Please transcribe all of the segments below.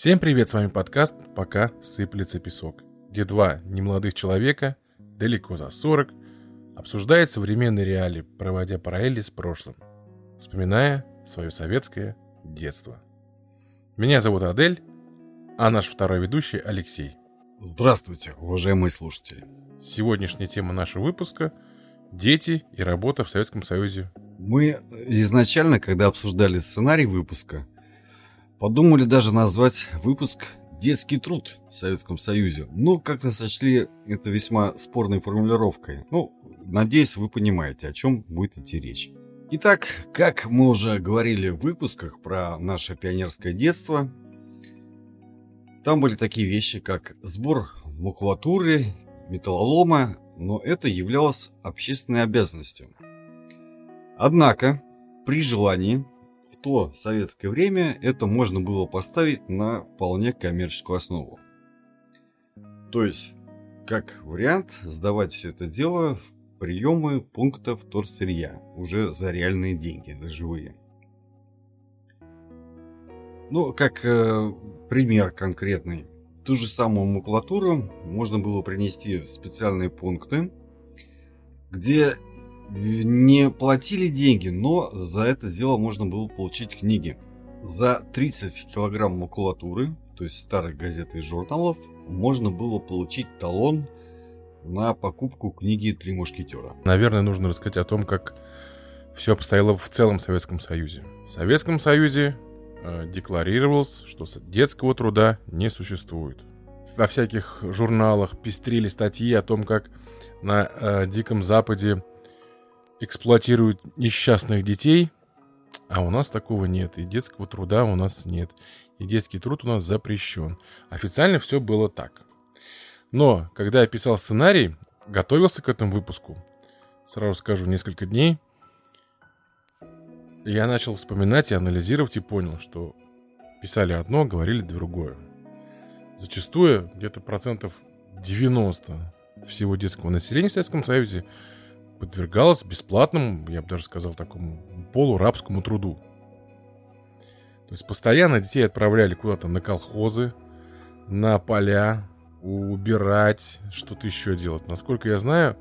Всем привет, с вами подкаст «Пока сыплется песок», где два немолодых человека, далеко за 40, обсуждают современные реалии, проводя параллели с прошлым, вспоминая свое советское детство. Меня зовут Адель, а наш второй ведущий Алексей. Здравствуйте, уважаемые слушатели. Сегодняшняя тема нашего выпуска – дети и работа в Советском Союзе. Мы изначально, когда обсуждали сценарий выпуска, подумали даже назвать выпуск «Детский труд в Советском Союзе». Но как-то сочли это весьма спорной формулировкой. Ну, надеюсь, вы понимаете, о чем будет идти речь. Итак, как мы уже говорили в выпусках про наше пионерское детство, там были такие вещи, как сбор макулатуры, металлолома, но это являлось общественной обязанностью. Однако, при желании, то советское время это можно было поставить на вполне коммерческую основу. То есть, как вариант, сдавать все это дело в приемы пунктов торсырья, уже за реальные деньги, за живые. Ну, как э, пример конкретный. Ту же самую макулатуру можно было принести в специальные пункты, где не платили деньги, но за это дело можно было получить книги. За 30 килограмм макулатуры, то есть старых газет и журналов, можно было получить талон на покупку книги «Три мушкетера». Наверное, нужно рассказать о том, как все обстояло в целом Советском Союзе. В Советском Союзе Э, декларировалось, что детского труда не существует. Во всяких журналах пестрили статьи о том, как на э, Диком Западе эксплуатируют несчастных детей, а у нас такого нет, и детского труда у нас нет, и детский труд у нас запрещен. Официально все было так. Но, когда я писал сценарий, готовился к этому выпуску, сразу скажу, несколько дней – я начал вспоминать и анализировать и понял, что писали одно, говорили другое. Зачастую где-то процентов 90 всего детского населения в Советском Союзе подвергалось бесплатному, я бы даже сказал, такому полурабскому труду. То есть постоянно детей отправляли куда-то на колхозы, на поля, убирать, что-то еще делать. Насколько я знаю,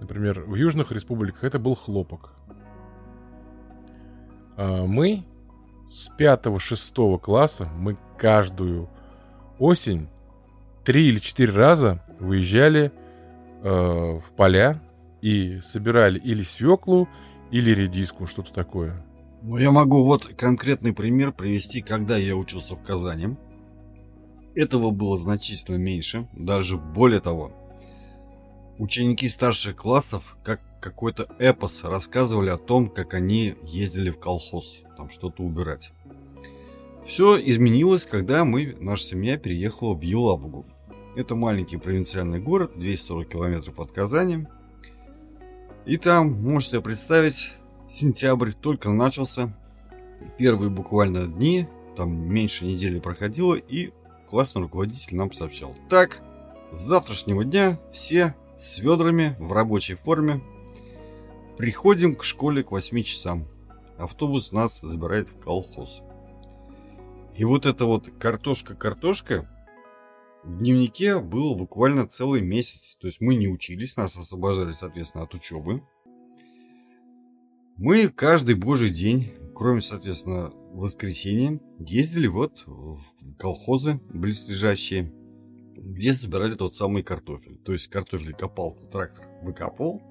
например, в южных республиках это был хлопок. А, мы с 5-6 класса, мы каждую осень три или четыре раза выезжали э, в поля и собирали или свеклу, или редиску, что-то такое. Ну, я могу вот конкретный пример привести, когда я учился в Казани. Этого было значительно меньше, даже более того. Ученики старших классов, как какой-то эпос рассказывали о том, как они ездили в колхоз, там что-то убирать. Все изменилось, когда мы, наша семья переехала в Елабугу. Это маленький провинциальный город, 240 километров от Казани. И там, можете представить, сентябрь только начался. Первые буквально дни, там меньше недели проходило, и классный руководитель нам сообщал. Так, с завтрашнего дня все с ведрами в рабочей форме Приходим к школе к 8 часам. Автобус нас забирает в колхоз. И вот эта вот картошка-картошка в дневнике было буквально целый месяц. То есть мы не учились, нас освобождали, соответственно, от учебы. Мы каждый божий день, кроме, соответственно, воскресенья, ездили вот в колхозы близлежащие, где собирали тот самый картофель. То есть картофель копал, трактор выкапывал,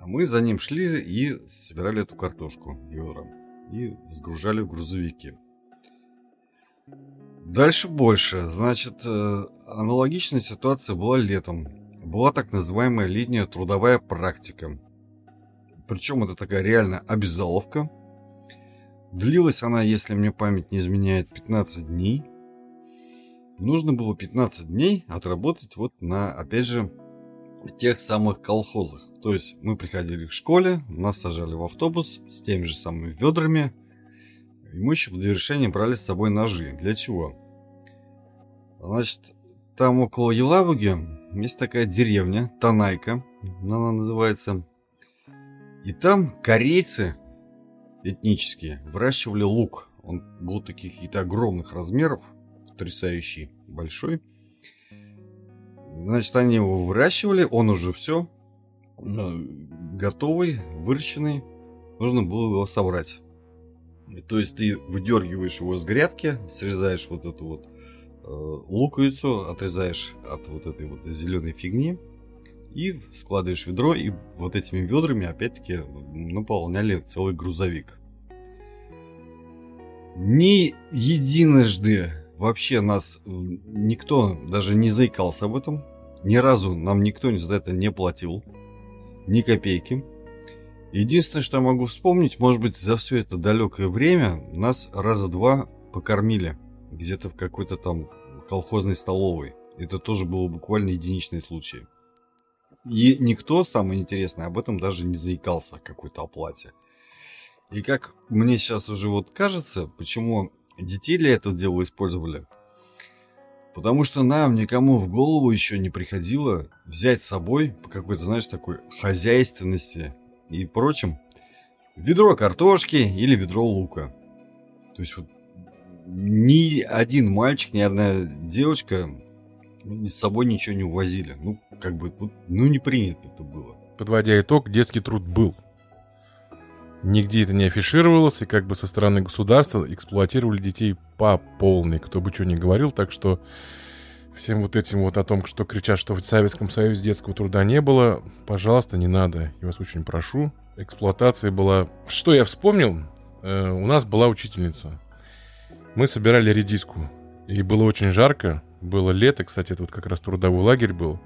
а мы за ним шли и собирали эту картошку ведром и сгружали в грузовики. Дальше больше. Значит, э, аналогичная ситуация была летом. Была так называемая летняя трудовая практика. Причем это такая реально обязаловка. Длилась она, если мне память не изменяет, 15 дней. Нужно было 15 дней отработать вот на, опять же, тех самых колхозах. То есть мы приходили к школе, нас сажали в автобус с теми же самыми ведрами, и мы еще в довершение брали с собой ножи. Для чего? Значит, там около Елабуги есть такая деревня, Танайка, она называется. И там корейцы этнические выращивали лук. Он был таких каких-то огромных размеров, потрясающий, большой. Значит, они его выращивали, он уже все э, готовый, выращенный. Нужно было его собрать. То есть ты выдергиваешь его с грядки, срезаешь вот эту вот э, луковицу, отрезаешь от вот этой вот зеленой фигни и складываешь ведро, и вот этими ведрами опять-таки наполняли целый грузовик. Ни единожды вообще нас э, никто даже не заикался об этом. Ни разу нам никто за это не платил. Ни копейки. Единственное, что я могу вспомнить, может быть, за все это далекое время нас раза два покормили. Где-то в какой-то там колхозной столовой. Это тоже было буквально единичный случай. И никто, самое интересное, об этом даже не заикался о какой-то оплате. И как мне сейчас уже вот кажется, почему детей для этого дела использовали? Потому что нам никому в голову еще не приходило взять с собой по какой-то, знаешь, такой хозяйственности и прочим ведро картошки или ведро лука. То есть вот ни один мальчик, ни одна девочка с собой ничего не увозили. Ну, как бы, ну, не принято это было. Подводя итог, детский труд был. Нигде это не афишировалось, и как бы со стороны государства эксплуатировали детей по полной, кто бы что ни говорил, так что всем вот этим вот о том, что кричат, что в Советском Союзе детского труда не было, пожалуйста, не надо. Я вас очень прошу. Эксплуатация была... Что я вспомнил? Э, у нас была учительница. Мы собирали редиску. И было очень жарко. Было лето, кстати, это вот как раз трудовой лагерь был.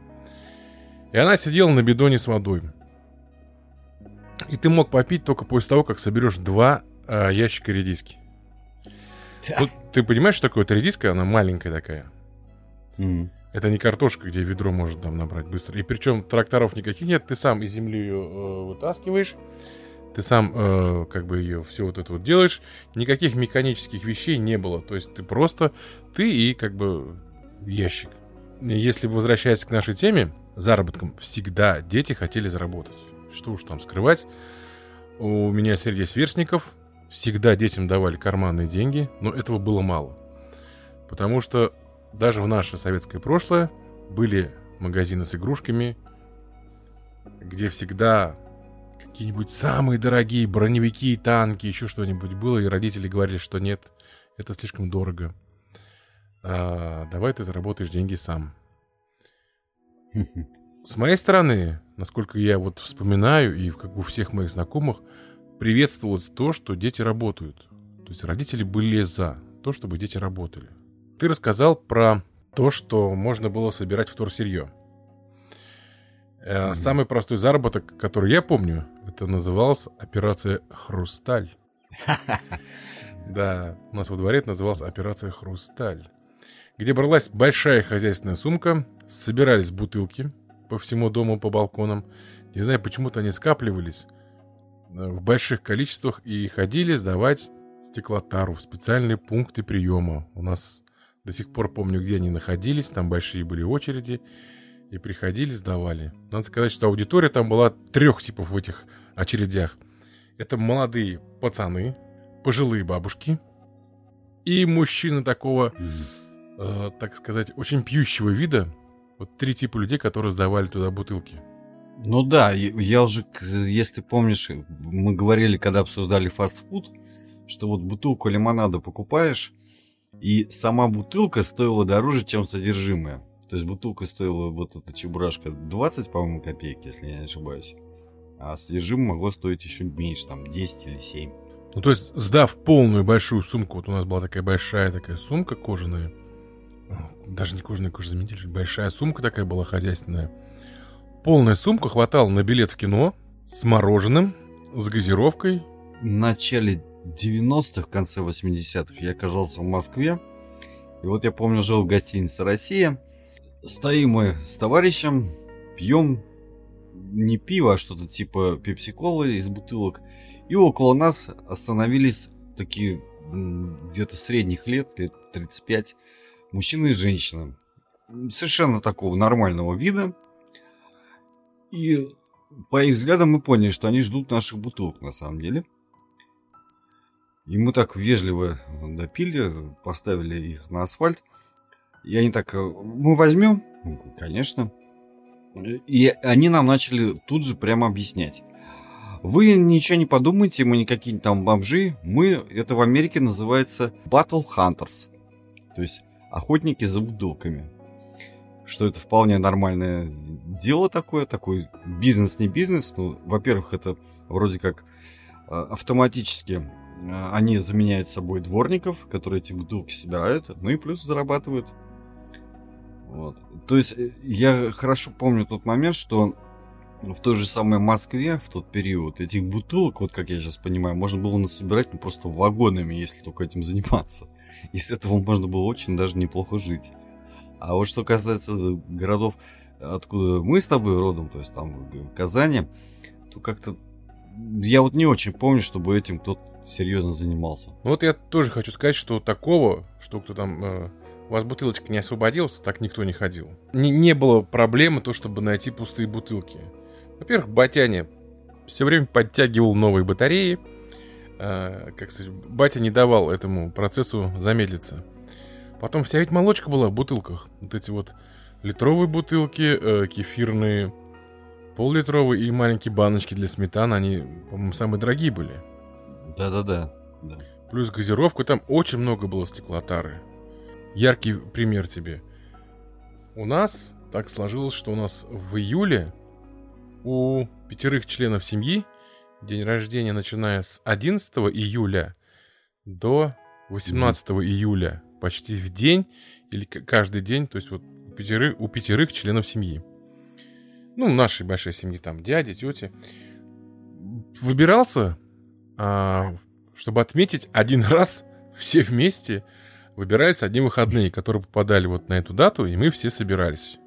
И она сидела на бидоне с водой. И ты мог попить только после того, как соберешь два э, ящика редиски. Тут, ты понимаешь, что такое? Это редиска, она маленькая такая. Mm. Это не картошка, где ведро может там набрать быстро. И причем тракторов никаких нет. Ты сам из земли ее э, вытаскиваешь. Ты сам э, как бы ее все вот это вот делаешь. Никаких механических вещей не было. То есть ты просто ты и как бы ящик. Если возвращаясь к нашей теме, заработком всегда дети хотели заработать. Что уж там скрывать. У меня среди сверстников всегда детям давали карманные деньги, но этого было мало. Потому что даже в наше советское прошлое были магазины с игрушками, где всегда какие-нибудь самые дорогие броневики, танки, еще что-нибудь было, и родители говорили, что нет, это слишком дорого. А, давай ты заработаешь деньги сам. С моей стороны, насколько я вот вспоминаю, и как у всех моих знакомых, приветствовалось то, что дети работают. То есть родители были за то, чтобы дети работали. Ты рассказал про то, что можно было собирать вторсырье. Mm-hmm. Самый простой заработок, который я помню, это называлась операция «Хрусталь». Да, у нас во дворе это называлась операция «Хрусталь», где бралась большая хозяйственная сумка, собирались бутылки по всему дому, по балконам. Не знаю, почему-то они скапливались э, в больших количествах и ходили сдавать стеклотару в специальные пункты приема. У нас до сих пор помню, где они находились, там большие были очереди, и приходили, сдавали. Надо сказать, что аудитория там была трех типов в этих очередях. Это молодые пацаны, пожилые бабушки и мужчины такого, э, так сказать, очень пьющего вида. Вот три типа людей, которые сдавали туда бутылки. Ну да, я уже, если помнишь, мы говорили, когда обсуждали фастфуд, что вот бутылку лимонада покупаешь, и сама бутылка стоила дороже, чем содержимое. То есть бутылка стоила вот эта чебурашка 20, по-моему, копеек, если я не ошибаюсь. А содержимое могло стоить еще меньше, там 10 или 7. Ну, то есть, сдав полную большую сумку, вот у нас была такая большая такая сумка кожаная, даже не кожаная, кожзаменитель, большая сумка такая была хозяйственная. Полная сумка хватала на билет в кино с мороженым, с газировкой. В начале 90-х, в конце 80-х я оказался в Москве. И вот я помню, жил в гостинице «Россия». Стоим мы с товарищем, пьем не пиво, а что-то типа пепси-колы из бутылок. И около нас остановились такие где-то средних лет, лет 35, мужчина и женщина. Совершенно такого нормального вида. И по их взглядам мы поняли, что они ждут наших бутылок на самом деле. И мы так вежливо допили, поставили их на асфальт. И они так, мы возьмем? Конечно. И они нам начали тут же прямо объяснять. Вы ничего не подумайте, мы не какие-нибудь там бомжи. Мы, это в Америке называется Battle Hunters. То есть охотники за бутылками. Что это вполне нормальное дело такое, такой бизнес не бизнес. Ну, во-первых, это вроде как а, автоматически они заменяют собой дворников, которые эти бутылки собирают, ну и плюс зарабатывают. Вот. То есть э, я хорошо помню тот момент, что в той же самой Москве в тот период этих бутылок, вот как я сейчас понимаю, можно было насобирать ну, просто вагонами, если только этим заниматься. И с этого можно было очень даже неплохо жить. А вот что касается городов, откуда мы с тобой родом, то есть там в Казани, то как-то я вот не очень помню, чтобы этим кто-то серьезно занимался. Ну вот я тоже хочу сказать, что такого, что кто там э, у вас бутылочка не освободилась, так никто не ходил. Не, не было проблемы то, чтобы найти пустые бутылки. Во-первых, Батяня все время подтягивал новые батареи. Э, как сказать, батя не давал этому процессу замедлиться. Потом вся ведь молочка была в бутылках. Вот эти вот литровые бутылки, э, кефирные, пол-литровые и маленькие баночки для сметаны, они, по-моему, самые дорогие были. Да-да-да. Да. Плюс газировку, там очень много было стеклотары. Яркий пример тебе. У нас так сложилось, что у нас в июле у пятерых членов семьи день рождения, начиная с 11 июля до 18 mm-hmm. июля, почти в день или каждый день, то есть вот у пятерых, у пятерых членов семьи. Ну, нашей большой семьи, там дяди, тети. Выбирался, чтобы отметить один раз все вместе, выбирались одни выходные, которые попадали вот на эту дату, и мы все собирались.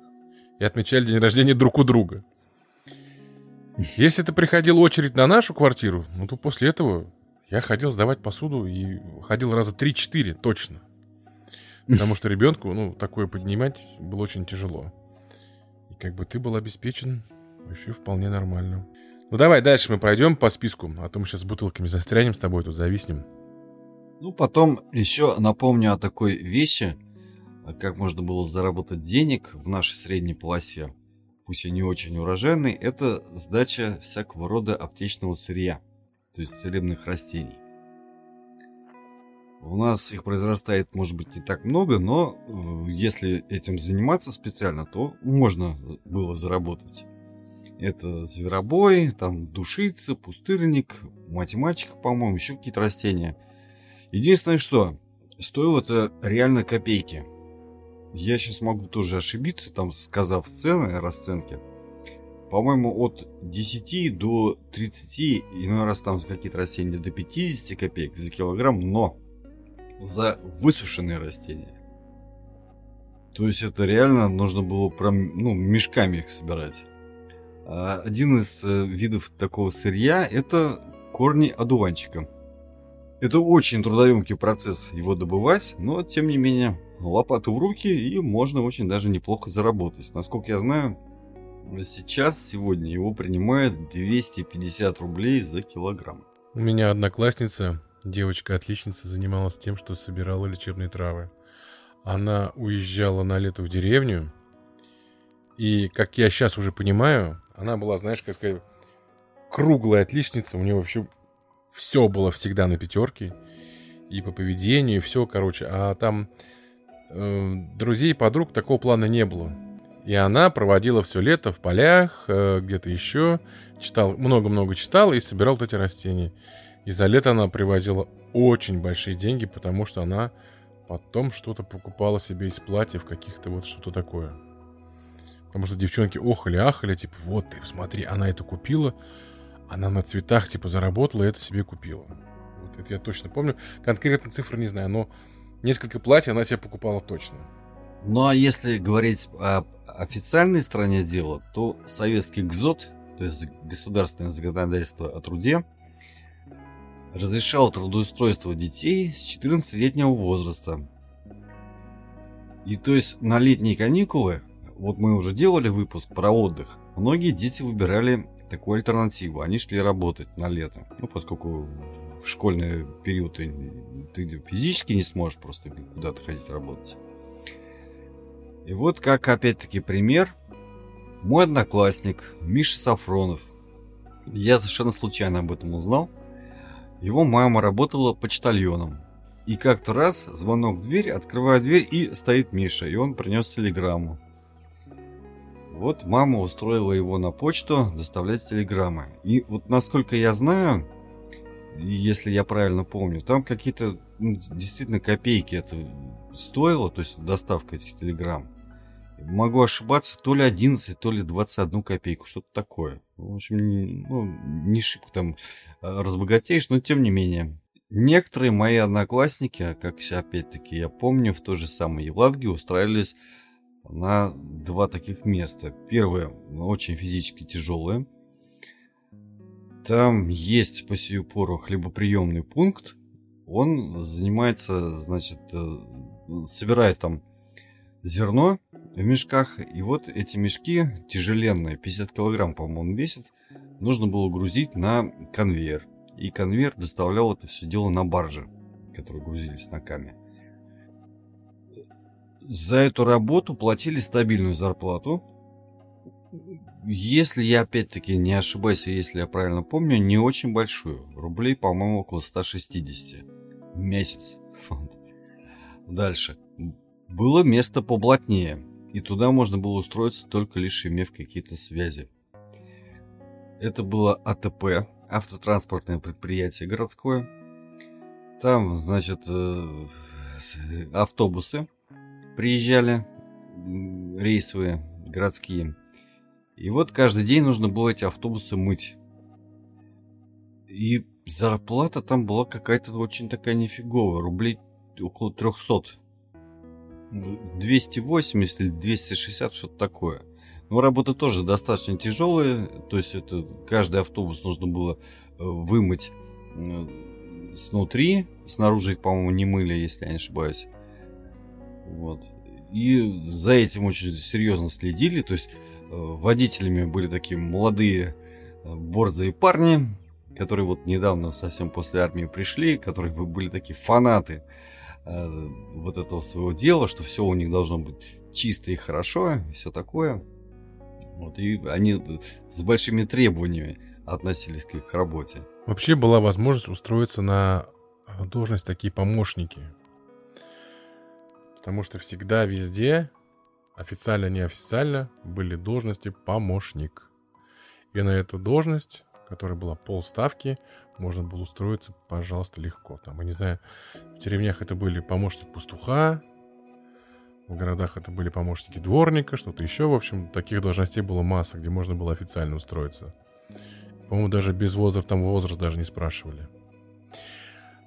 И отмечали день рождения друг у друга. Если это приходила очередь на нашу квартиру, ну то после этого я ходил сдавать посуду и ходил раза 3-4 точно. Потому что ребенку, ну, такое поднимать было очень тяжело. И как бы ты был обеспечен еще вполне нормально. Ну давай дальше мы пройдем по списку, а то мы сейчас с бутылками застрянем с тобой, тут зависнем. Ну, потом еще напомню о такой вещи, как можно было заработать денег в нашей средней полосе пусть и не очень урожайный, это сдача всякого рода аптечного сырья, то есть целебных растений. У нас их произрастает, может быть, не так много, но э, если этим заниматься специально, то можно было заработать. Это зверобой, там душица, пустырник, математика, по-моему, еще какие-то растения. Единственное, что стоило это реально копейки – я сейчас могу тоже ошибиться, там сказав цены, расценки. По-моему, от 10 до 30, иной раз там какие-то растения до 50 копеек за килограмм, но за высушенные растения. То есть это реально нужно было прям, ну, мешками их собирать. А один из э, видов такого сырья это корни одуванчика. Это очень трудоемкий процесс его добывать, но тем не менее лопату в руки и можно очень даже неплохо заработать. Насколько я знаю, сейчас, сегодня его принимают 250 рублей за килограмм. У меня одноклассница, девочка-отличница, занималась тем, что собирала лечебные травы. Она уезжала на лето в деревню, и, как я сейчас уже понимаю, она была, знаешь, как сказать, круглая отличница. У нее вообще все было всегда на пятерке. И по поведению, и все, короче. А там э, друзей, подруг такого плана не было. И она проводила все лето в полях, э, где-то еще. Читал, много-много читала и собирал вот эти растения. И за лето она привозила очень большие деньги, потому что она потом что-то покупала себе из платьев, каких-то вот что-то такое. Потому что девчонки охали-ахали, типа, вот ты, смотри, она это купила, она на цветах, типа, заработала и это себе купила. Вот это я точно помню. Конкретно цифры не знаю, но несколько платьев она себе покупала точно. Ну а если говорить о официальной стороне дела, то советский ГЗОТ, то есть государственное законодательство о труде, разрешал трудоустройство детей с 14-летнего возраста. И то есть на летние каникулы, вот мы уже делали выпуск про отдых, многие дети выбирали такую альтернативу. Они шли работать на лето. Ну, поскольку в школьный период ты, ты физически не сможешь просто куда-то ходить работать. И вот как опять-таки пример. Мой одноклассник Миша Сафронов. Я совершенно случайно об этом узнал. Его мама работала почтальоном. И как-то раз звонок в дверь, открываю дверь и стоит Миша, и он принес телеграмму. Вот мама устроила его на почту доставлять телеграммы. И вот насколько я знаю, если я правильно помню, там какие-то ну, действительно копейки это стоило, то есть доставка этих телеграмм. Могу ошибаться, то ли 11, то ли 21 копейку, что-то такое. В общем, ну, не шибко там а, разбогатеешь, но тем не менее. Некоторые мои одноклассники, как опять-таки я помню, в той же самой Елабге устраивались на два таких места. Первое, очень физически тяжелое. Там есть по сию пору хлебоприемный пункт. Он занимается, значит, э, собирает там зерно в мешках. И вот эти мешки тяжеленные, 50 килограмм, по-моему, весит, нужно было грузить на конвейер. И конвейер доставлял это все дело на барже, которые грузились на каме. За эту работу платили стабильную зарплату. Если я опять-таки не ошибаюсь, если я правильно помню, не очень большую. Рублей, по-моему, около 160 в месяц. Дальше. Было место поблатнее, и туда можно было устроиться только лишь имев какие-то связи. Это было АТП, автотранспортное предприятие городское. Там, значит, э, автобусы приезжали, рейсовые, городские. И вот каждый день нужно было эти автобусы мыть. И зарплата там была какая-то очень такая нифиговая, рублей около 300. 280 или 260, что-то такое. Но работа тоже достаточно тяжелая, то есть это каждый автобус нужно было э, вымыть э, снутри, снаружи их, по-моему, не мыли, если я не ошибаюсь. Вот. И за этим очень серьезно следили, то есть э, водителями были такие молодые борзые парни, которые вот недавно совсем после армии пришли, которые были такие фанаты э, вот этого своего дела, что все у них должно быть чисто и хорошо, и все такое. Вот, и они с большими требованиями относились к их работе. Вообще была возможность устроиться на должность такие помощники. Потому что всегда везде, официально, неофициально, были должности помощник. И на эту должность которая была полставки, можно было устроиться, пожалуйста, легко. Там, я не знаю, в деревнях это были помощник пастуха, в городах это были помощники дворника, что-то еще. В общем, таких должностей было масса, где можно было официально устроиться. По-моему, даже без возраста, там возраст даже не спрашивали.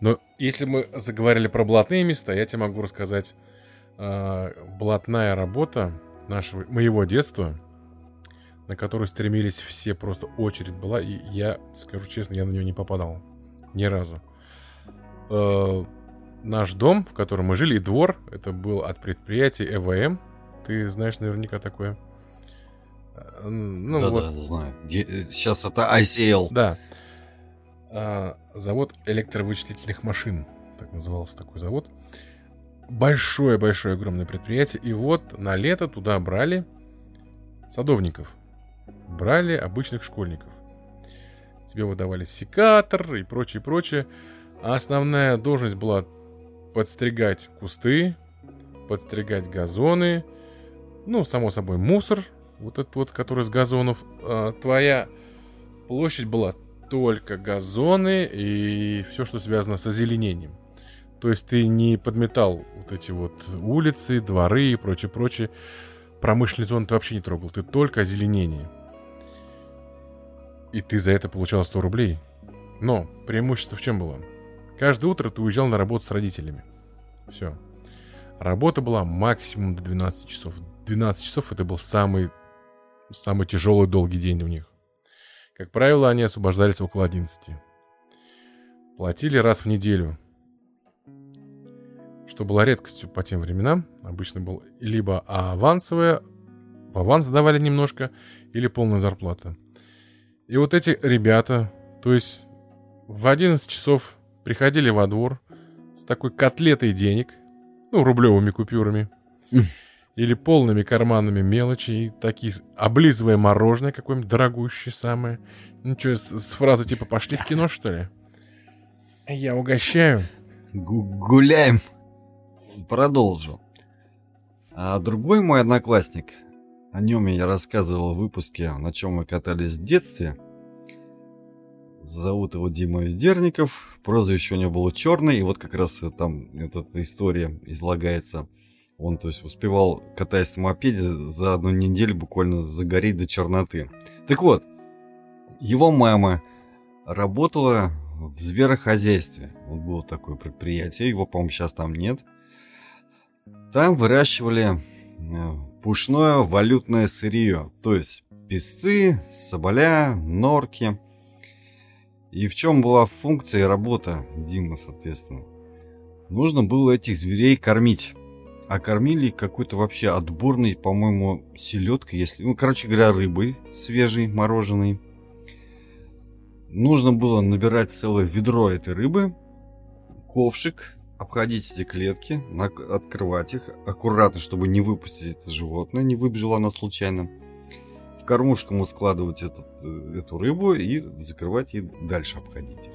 Но если мы заговорили про блатные места, я тебе могу рассказать блатная работа нашего, моего детства – на которую стремились все, просто очередь была, и я, скажу честно, я на нее не попадал. Ни разу. Э, наш дом, в котором мы жили, и двор, это был от предприятия ЭВМ. Ты знаешь наверняка такое. Э, ну, да, вот. да, знаю. Сейчас это ICL. Да. А, завод электровычислительных машин. Так назывался такой завод. Большое-большое огромное предприятие. И вот на лето туда брали садовников брали обычных школьников. Тебе выдавали секатор и прочее, прочее. А основная должность была подстригать кусты, подстригать газоны, ну, само собой, мусор, вот этот вот, который с газонов. А, твоя площадь была только газоны и все, что связано с озеленением. То есть ты не подметал вот эти вот улицы, дворы и прочее, прочее. Промышленный зон ты вообще не трогал, ты только озеленение. И ты за это получал 100 рублей. Но преимущество в чем было? Каждое утро ты уезжал на работу с родителями. Все. Работа была максимум до 12 часов. 12 часов это был самый, самый тяжелый долгий день у них. Как правило, они освобождались около 11. Платили раз в неделю. Что было редкостью по тем временам. Обычно был либо авансовое, в аванс давали немножко, или полная зарплата. И вот эти ребята, то есть в 11 часов приходили во двор с такой котлетой денег, ну, рублевыми купюрами, или полными карманами мелочи, и такие, облизывая мороженое какое-нибудь дорогущее самое. Ну что, с, с фразы типа «пошли в кино, что ли?» Я угощаю. Гу гуляем. Продолжу. А другой мой одноклассник, о нем я рассказывал в выпуске, на чем мы катались в детстве. Зовут его Дима Ведерников. Прозвище у него было Черный. И вот как раз там эта история излагается. Он, то есть, успевал, катаясь на мопеде, за одну неделю буквально загореть до черноты. Так вот, его мама работала в зверохозяйстве. Вот было такое предприятие, его, по-моему, сейчас там нет. Там выращивали э, пушное валютное сырье, то есть песцы, соболя, норки. И в чем была функция и работа Димы, соответственно? Нужно было этих зверей кормить. А кормили какой-то вообще отборный, по-моему, селедкой, если... Ну, короче говоря, рыбой свежей, мороженой. Нужно было набирать целое ведро этой рыбы, ковшик, обходить эти клетки, открывать их аккуратно, чтобы не выпустить это животное, не выбежало оно случайно. В кормушку ему складывать этот, э, эту рыбу и закрывать и дальше обходить их.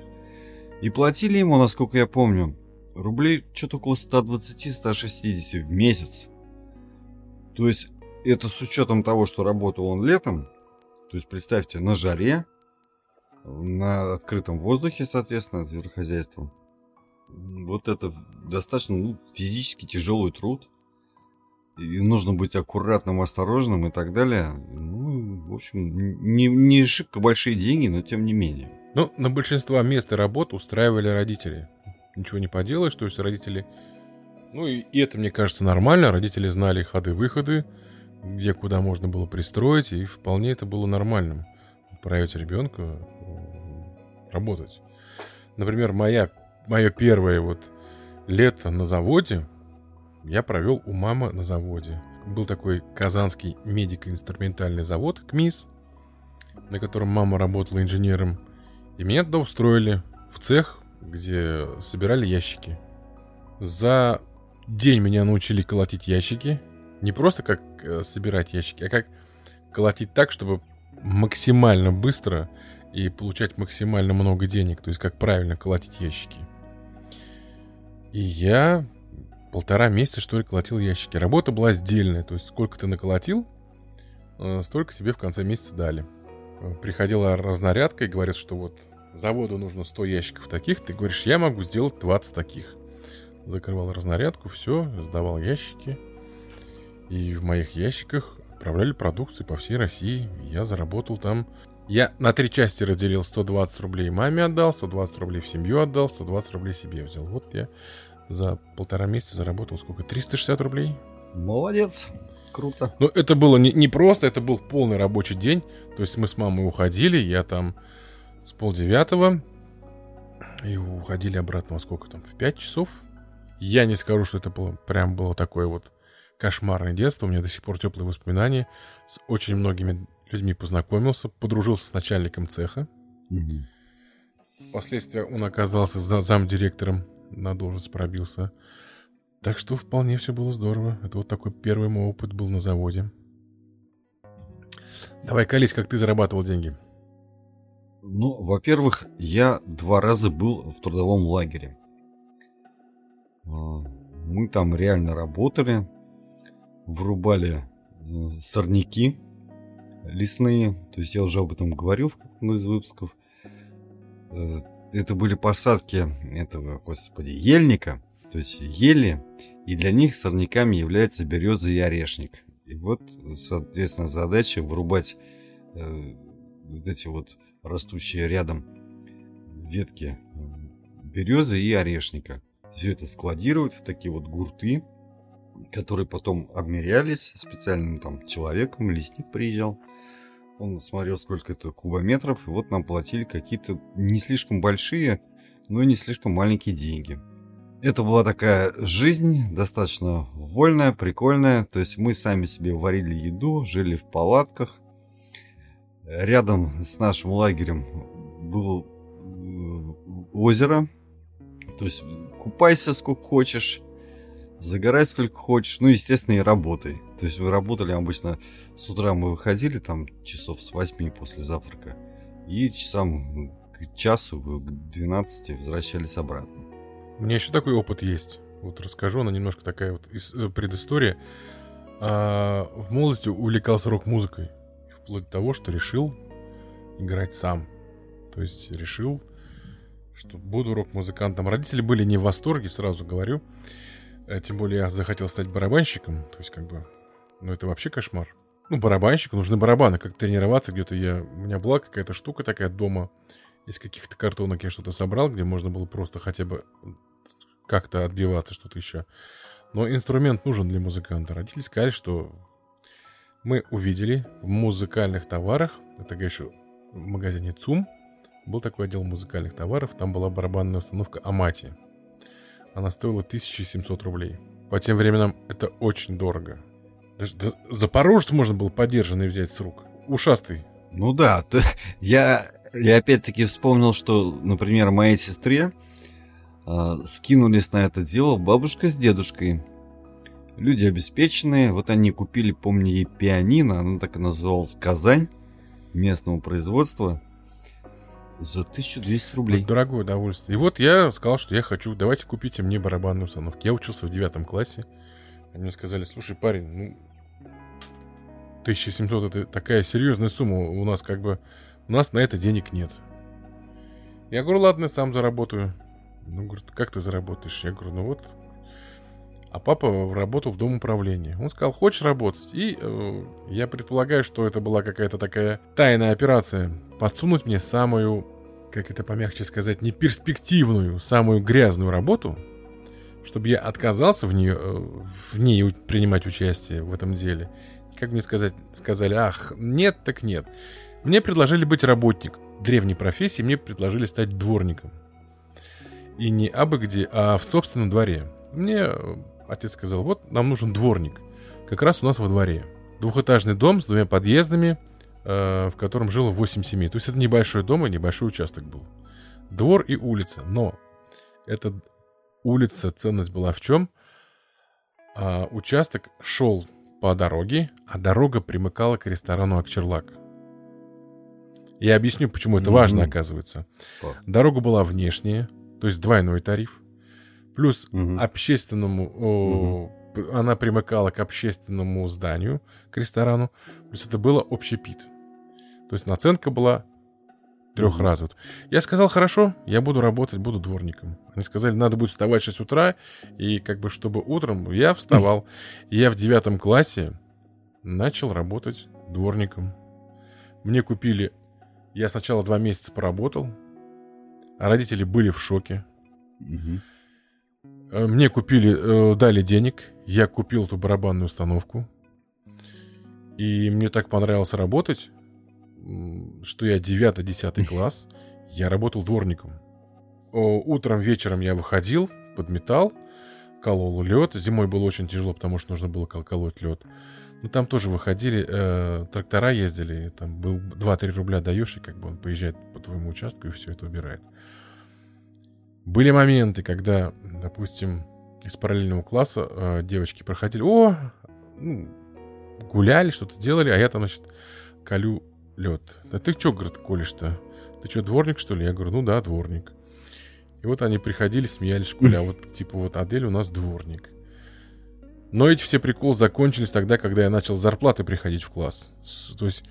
И платили ему, насколько я помню, рублей что-то около 120-160 в месяц. То есть это с учетом того, что работал он летом. То есть представьте, на жаре, на открытом воздухе, соответственно, зверохозяйством. Вот это достаточно ну, физически тяжелый труд. И нужно быть аккуратным, осторожным и так далее. Ну, в общем, не, не шибко большие деньги, но тем не менее. Ну, на большинство мест и работ устраивали родители ничего не поделаешь, то есть родители... Ну и, и это, мне кажется, нормально, родители знали ходы-выходы, где куда можно было пристроить, и вполне это было нормальным. Отправить ребенка работать. Например, моя, мое первое вот лето на заводе я провел у мамы на заводе. Был такой казанский медико-инструментальный завод КМИС, на котором мама работала инженером. И меня туда устроили в цех где собирали ящики. За день меня научили колотить ящики. Не просто как э, собирать ящики, а как колотить так, чтобы максимально быстро и получать максимально много денег. То есть как правильно колотить ящики. И я полтора месяца, что ли, колотил ящики. Работа была сдельная. То есть сколько ты наколотил, э, столько тебе в конце месяца дали. Приходила разнарядка и говорят, что вот заводу нужно 100 ящиков таких, ты говоришь, я могу сделать 20 таких. Закрывал разнарядку, все, сдавал ящики. И в моих ящиках отправляли продукцию по всей России. Я заработал там... Я на три части разделил 120 рублей маме отдал, 120 рублей в семью отдал, 120 рублей себе взял. Вот я за полтора месяца заработал сколько? 360 рублей? Молодец. Круто. Но это было не, не просто, это был полный рабочий день. То есть мы с мамой уходили, я там с полдевятого. И уходили обратно во сколько там? В пять часов. Я не скажу, что это было, прям было такое вот кошмарное детство. У меня до сих пор теплые воспоминания. С очень многими людьми познакомился, подружился с начальником цеха. Угу. Впоследствии он оказался за замдиректором, на должность пробился. Так что вполне все было здорово. Это вот такой первый мой опыт был на заводе. Давай, колись, как ты зарабатывал деньги. Ну, во-первых, я два раза был в трудовом лагере. А, мы там реально работали, врубали э, сорняки лесные. То есть я уже об этом говорил в каком-то из выпусков. Э, это были посадки этого, господи, ельника. То есть ели, и для них сорняками является береза и орешник. И вот, соответственно, задача вырубать э, вот эти вот растущие рядом ветки березы и орешника. Все это складировать в такие вот гурты, которые потом обмерялись специальным там человеком, лесник приезжал. Он смотрел, сколько это кубометров, и вот нам платили какие-то не слишком большие, но и не слишком маленькие деньги. Это была такая жизнь, достаточно вольная, прикольная. То есть мы сами себе варили еду, жили в палатках, рядом с нашим лагерем было э, озеро. То есть купайся сколько хочешь, загорай сколько хочешь, ну, естественно, и работай. То есть вы работали обычно с утра мы выходили там часов с 8 после завтрака и часам к часу, к 12 возвращались обратно. У меня еще такой опыт есть. Вот расскажу, она немножко такая вот э, предыстория. А, в молодости увлекался рок-музыкой. Вплоть до того, что решил играть сам. То есть решил, что буду рок-музыкантом. Родители были не в восторге, сразу говорю. Э, тем более я захотел стать барабанщиком. То есть как бы, ну это вообще кошмар. Ну, барабанщику нужны барабаны. Как тренироваться где-то я... У меня была какая-то штука такая дома. Из каких-то картонок я что-то собрал, где можно было просто хотя бы как-то отбиваться, что-то еще. Но инструмент нужен для музыканта. Родители сказали, что мы увидели в музыкальных товарах, это еще в магазине ЦУМ, был такой отдел музыкальных товаров, там была барабанная установка Амати. Она стоила 1700 рублей. По тем временам это очень дорого. Даже Запорожец можно было подержанный взять с рук. Ушастый. Ну да, то, я, я опять-таки вспомнил, что, например, моей сестре э, скинулись на это дело бабушка с дедушкой. Люди обеспеченные, вот они купили, помню, ей пианино, оно так и называлось «Казань» местного производства за 1200 рублей. Вот дорогое удовольствие. И вот я сказал, что я хочу, давайте купите мне барабанную установку. Я учился в девятом классе. Они мне сказали, слушай, парень, ну, 1700 это такая серьезная сумма. У нас как бы, у нас на это денег нет. Я говорю, ладно, сам заработаю. Ну, говорит, как ты заработаешь? Я говорю, ну вот. А папа работал в Дом управления. Он сказал, хочешь работать? И э, я предполагаю, что это была какая-то такая тайная операция. Подсунуть мне самую, как это помягче сказать, не перспективную, самую грязную работу, чтобы я отказался в, нее, э, в ней принимать участие в этом деле. Как мне сказать, сказали, ах, нет так нет. Мне предложили быть работник древней профессии, мне предложили стать дворником. И не абы где, а в собственном дворе. Мне э, отец сказал, вот нам нужен дворник. Как раз у нас во дворе. Двухэтажный дом с двумя подъездами, э, в котором жило 8 семей. То есть это небольшой дом и небольшой участок был. Двор и улица. Но эта улица, ценность была в чем? А, участок шел по дороге, а дорога примыкала к ресторану Акчерлак. Я объясню, почему это mm-hmm. важно, оказывается. Oh. Дорога была внешняя, то есть двойной тариф. Плюс угу. общественному... О, она примыкала к общественному зданию, к ресторану. Плюс это было общепит. То есть наценка была трех раз. Я сказал, хорошо, я буду работать, буду дворником. Они сказали, надо будет вставать в 6 утра, и как бы чтобы утром я вставал. И я в девятом классе начал работать дворником. Мне купили... Я сначала два месяца поработал, а родители были в шоке. Угу. Мне купили, э, дали денег, я купил эту барабанную установку. И мне так понравилось работать, что я 9-10 класс, я работал дворником. Утром, вечером я выходил, подметал, колол лед. Зимой было очень тяжело, потому что нужно было колоть лед. Но там тоже выходили, э, трактора ездили, там был 2-3 рубля даешь, и как бы он поезжает по твоему участку и все это убирает. Были моменты, когда, допустим, из параллельного класса э, девочки проходили, о, ну, гуляли, что-то делали, а я там, значит, колю лед. Да ты что, говорит, колешь-то? Ты что, дворник, что ли? Я говорю, ну да, дворник. И вот они приходили, смеялись, школя, а вот типа вот Адель у нас дворник. Но эти все приколы закончились тогда, когда я начал с зарплаты приходить в класс. То есть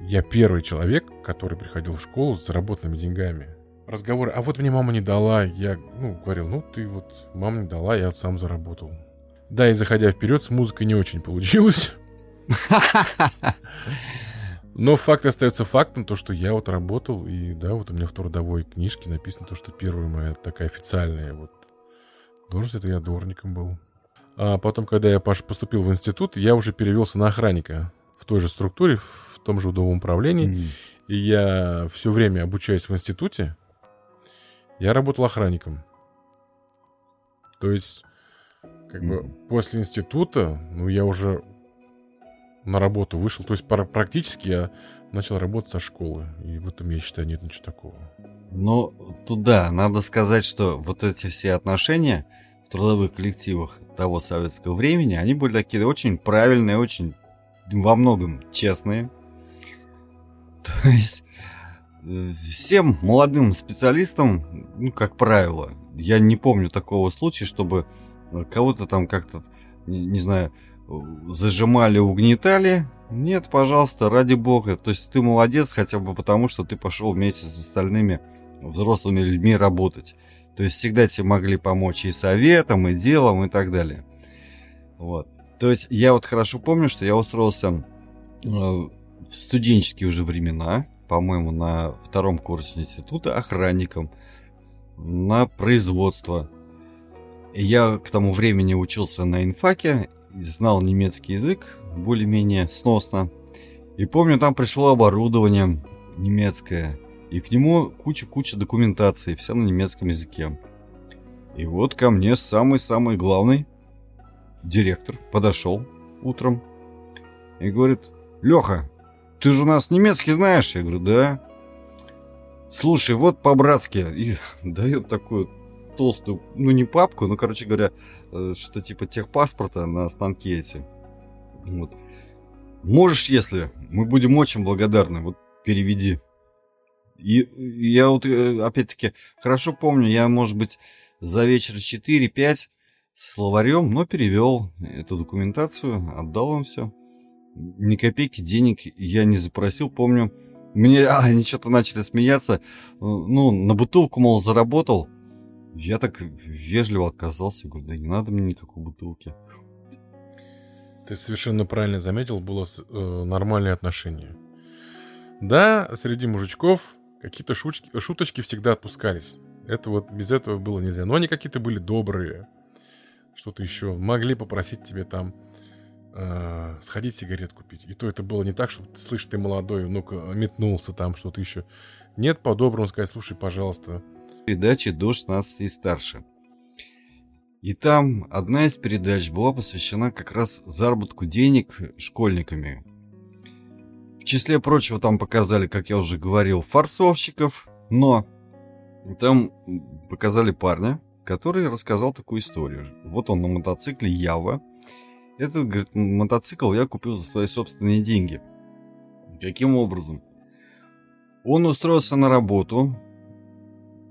я первый человек, который приходил в школу с заработанными деньгами разговоры, а вот мне мама не дала, я, ну, говорил, ну, ты вот, мама не дала, я сам заработал. Да, и заходя вперед, с музыкой не очень получилось. Но факт остается фактом, то, что я вот работал, и да, вот у меня в трудовой книжке написано то, что первая моя такая официальная вот должность, это я дворником был. А потом, когда я поступил в институт, я уже перевелся на охранника в той же структуре, в том же удовом управлении. Mm. И я все время обучаюсь в институте, я работал охранником. То есть, как бы после института, ну, я уже на работу вышел. То есть, практически я начал работать со школы. И в этом, я считаю, нет ничего такого. Ну, туда надо сказать, что вот эти все отношения в трудовых коллективах того советского времени, они были такие очень правильные, очень во многом честные. То есть э, всем молодым специалистам, ну, как правило, я не помню такого случая, чтобы кого-то там как-то, не, не знаю, зажимали, угнетали. Нет, пожалуйста, ради бога. То есть ты молодец хотя бы потому, что ты пошел вместе с остальными взрослыми людьми работать. То есть всегда тебе могли помочь и советом, и делом, и так далее. Вот. То есть я вот хорошо помню, что я устроился э, в студенческие уже времена, по-моему, на втором курсе института охранником на производство. И я к тому времени учился на инфаке, знал немецкий язык более-менее сносно. И помню, там пришло оборудование немецкое, и к нему куча-куча документации, вся на немецком языке. И вот ко мне самый-самый главный директор подошел утром и говорит, Леха, ты же у нас немецкий знаешь? Я говорю, да. Слушай, вот по-братски. И дает такую толстую, ну не папку, ну короче говоря, э, что типа техпаспорта на станке эти. Вот. Можешь, если, мы будем очень благодарны, вот переведи. И я вот э, опять-таки хорошо помню, я, может быть, за вечер 4-5 словарем, но перевел эту документацию, отдал им все. Ни копейки денег я не запросил, помню. Мне а, они что-то начали смеяться. Ну, на бутылку, мол, заработал. Я так вежливо отказался. Говорю, да не надо мне никакой бутылки. Ты совершенно правильно заметил, было э, нормальное отношение. Да, среди мужичков какие-то шуточки, шуточки всегда отпускались. Это вот без этого было нельзя. Но они какие-то были добрые. Что-то еще. Могли попросить тебе там э, сходить сигарет купить. И то это было не так, что слышь, ты молодой, ну-ка, метнулся там, что-то еще. Нет, по-доброму сказать, слушай, пожалуйста. Передачи до 16 и старше. И там одна из передач была посвящена как раз заработку денег школьниками. В числе прочего там показали, как я уже говорил, форсовщиков, но там показали парня, который рассказал такую историю. Вот он на мотоцикле Ява. Этот, говорит, мотоцикл я купил за свои собственные деньги. Каким образом? Он устроился на работу,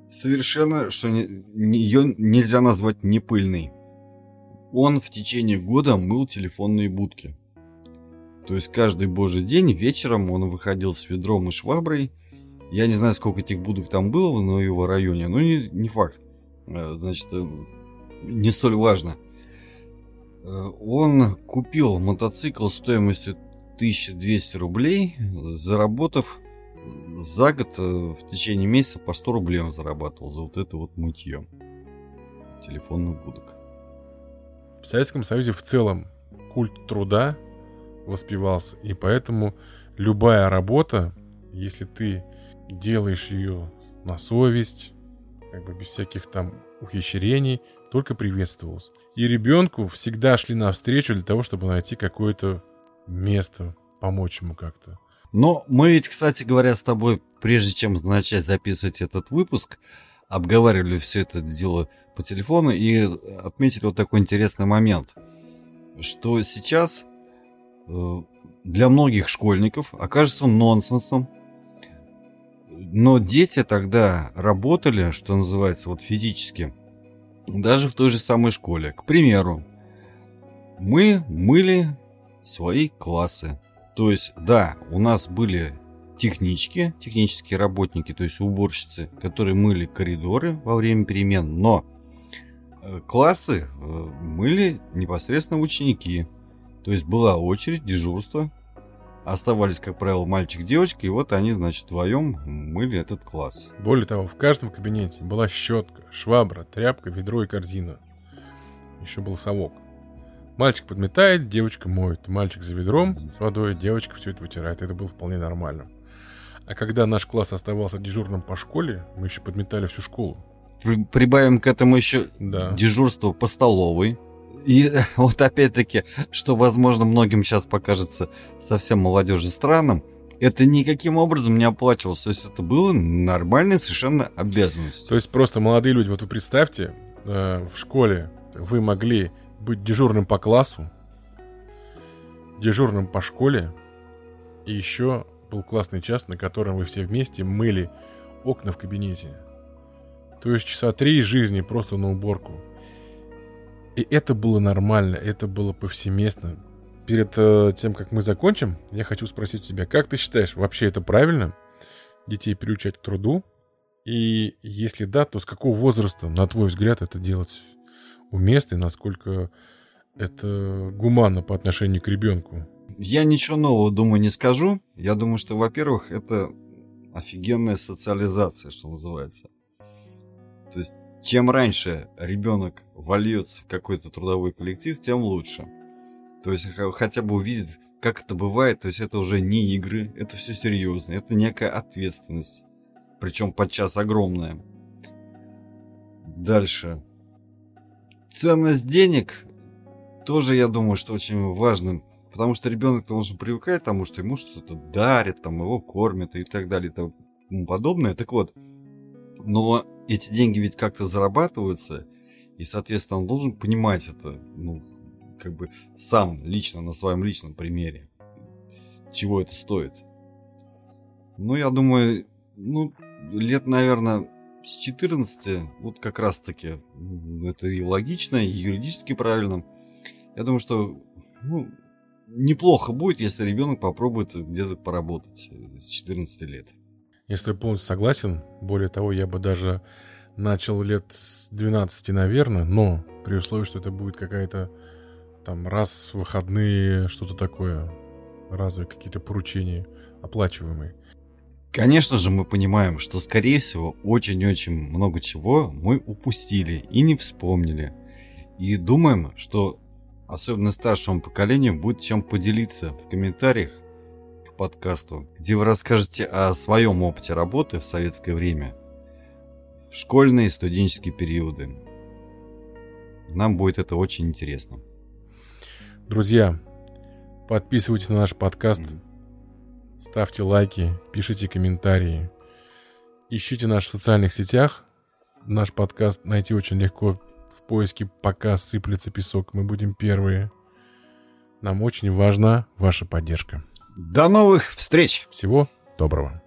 совершенно, что не, не, ее нельзя назвать непыльной. Он в течение года мыл телефонные будки. То есть каждый божий день вечером он выходил с ведром и шваброй. Я не знаю, сколько этих будок там было в его районе, но не, не факт. Э, значит, э, не столь важно. Э, он купил мотоцикл стоимостью 1200 рублей, заработав за год в течение месяца по 100 рублей он зарабатывал за вот это вот мытье телефонных будок. В Советском Союзе в целом культ труда воспевался, и поэтому любая работа, если ты делаешь ее на совесть, как бы без всяких там ухищрений, только приветствовалось. И ребенку всегда шли навстречу для того, чтобы найти какое-то место, помочь ему как-то. Но мы ведь, кстати говоря, с тобой, прежде чем начать записывать этот выпуск, обговаривали все это дело по телефону и отметили вот такой интересный момент, что сейчас э, для многих школьников окажется нонсенсом но дети тогда работали, что называется, вот физически, даже в той же самой школе. К примеру, мы мыли свои классы. То есть, да, у нас были технички, технические работники, то есть уборщицы, которые мыли коридоры во время перемен, но э, классы э, мыли непосредственно ученики. То есть была очередь, дежурство, Оставались, как правило, мальчик-девочка, и вот они, значит, вдвоем мыли этот класс. Более того, в каждом кабинете была щетка, швабра, тряпка, ведро и корзина. Еще был совок. Мальчик подметает, девочка моет. Мальчик за ведром с водой, девочка все это вытирает. Это было вполне нормально. А когда наш класс оставался дежурным по школе, мы еще подметали всю школу. Прибавим к этому еще да. дежурство по столовой. И вот опять-таки, что, возможно, многим сейчас покажется совсем молодежи странным, это никаким образом не оплачивалось. То есть это было нормальная совершенно обязанность. То есть просто молодые люди, вот вы представьте, э, в школе вы могли быть дежурным по классу, дежурным по школе, и еще был классный час, на котором вы все вместе мыли окна в кабинете. То есть часа три жизни просто на уборку. И это было нормально, это было повсеместно. Перед э, тем, как мы закончим, я хочу спросить тебя, как ты считаешь, вообще это правильно? Детей приучать к труду? И если да, то с какого возраста, на твой взгляд, это делать уместно и насколько это гуманно по отношению к ребенку? Я ничего нового, думаю, не скажу. Я думаю, что, во-первых, это офигенная социализация, что называется. То есть, чем раньше ребенок вольется в какой-то трудовой коллектив, тем лучше. То есть, хотя бы увидит, как это бывает. То есть, это уже не игры, это все серьезно. Это некая ответственность. Причем подчас огромная. Дальше. Ценность денег тоже, я думаю, что очень важным Потому что ребенок должен привыкать к тому, что ему что-то дарят, там его кормят и так далее и тому подобное. Так вот, но эти деньги ведь как-то зарабатываются, и, соответственно, он должен понимать это, ну, как бы сам лично, на своем личном примере, чего это стоит. Ну, я думаю, ну, лет, наверное, с 14, вот как раз-таки, это и логично, и юридически правильно. Я думаю, что ну, неплохо будет, если ребенок попробует где-то поработать э, с 14 лет. Если полностью согласен, более того, я бы даже начал лет с 12, наверное, но при условии, что это будет какая-то там раз в выходные, что-то такое, разовые какие-то поручения оплачиваемые. Конечно же, мы понимаем, что, скорее всего, очень-очень много чего мы упустили и не вспомнили. И думаем, что особенно старшему поколению, будет чем поделиться в комментариях к подкасту, где вы расскажете о своем опыте работы в советское время, в школьные и студенческие периоды. Нам будет это очень интересно. Друзья, подписывайтесь на наш подкаст, mm-hmm. Ставьте лайки, пишите комментарии, ищите нас в социальных сетях. Наш подкаст найти очень легко поиске «Пока сыплется песок, мы будем первые». Нам очень важна ваша поддержка. До новых встреч! Всего доброго!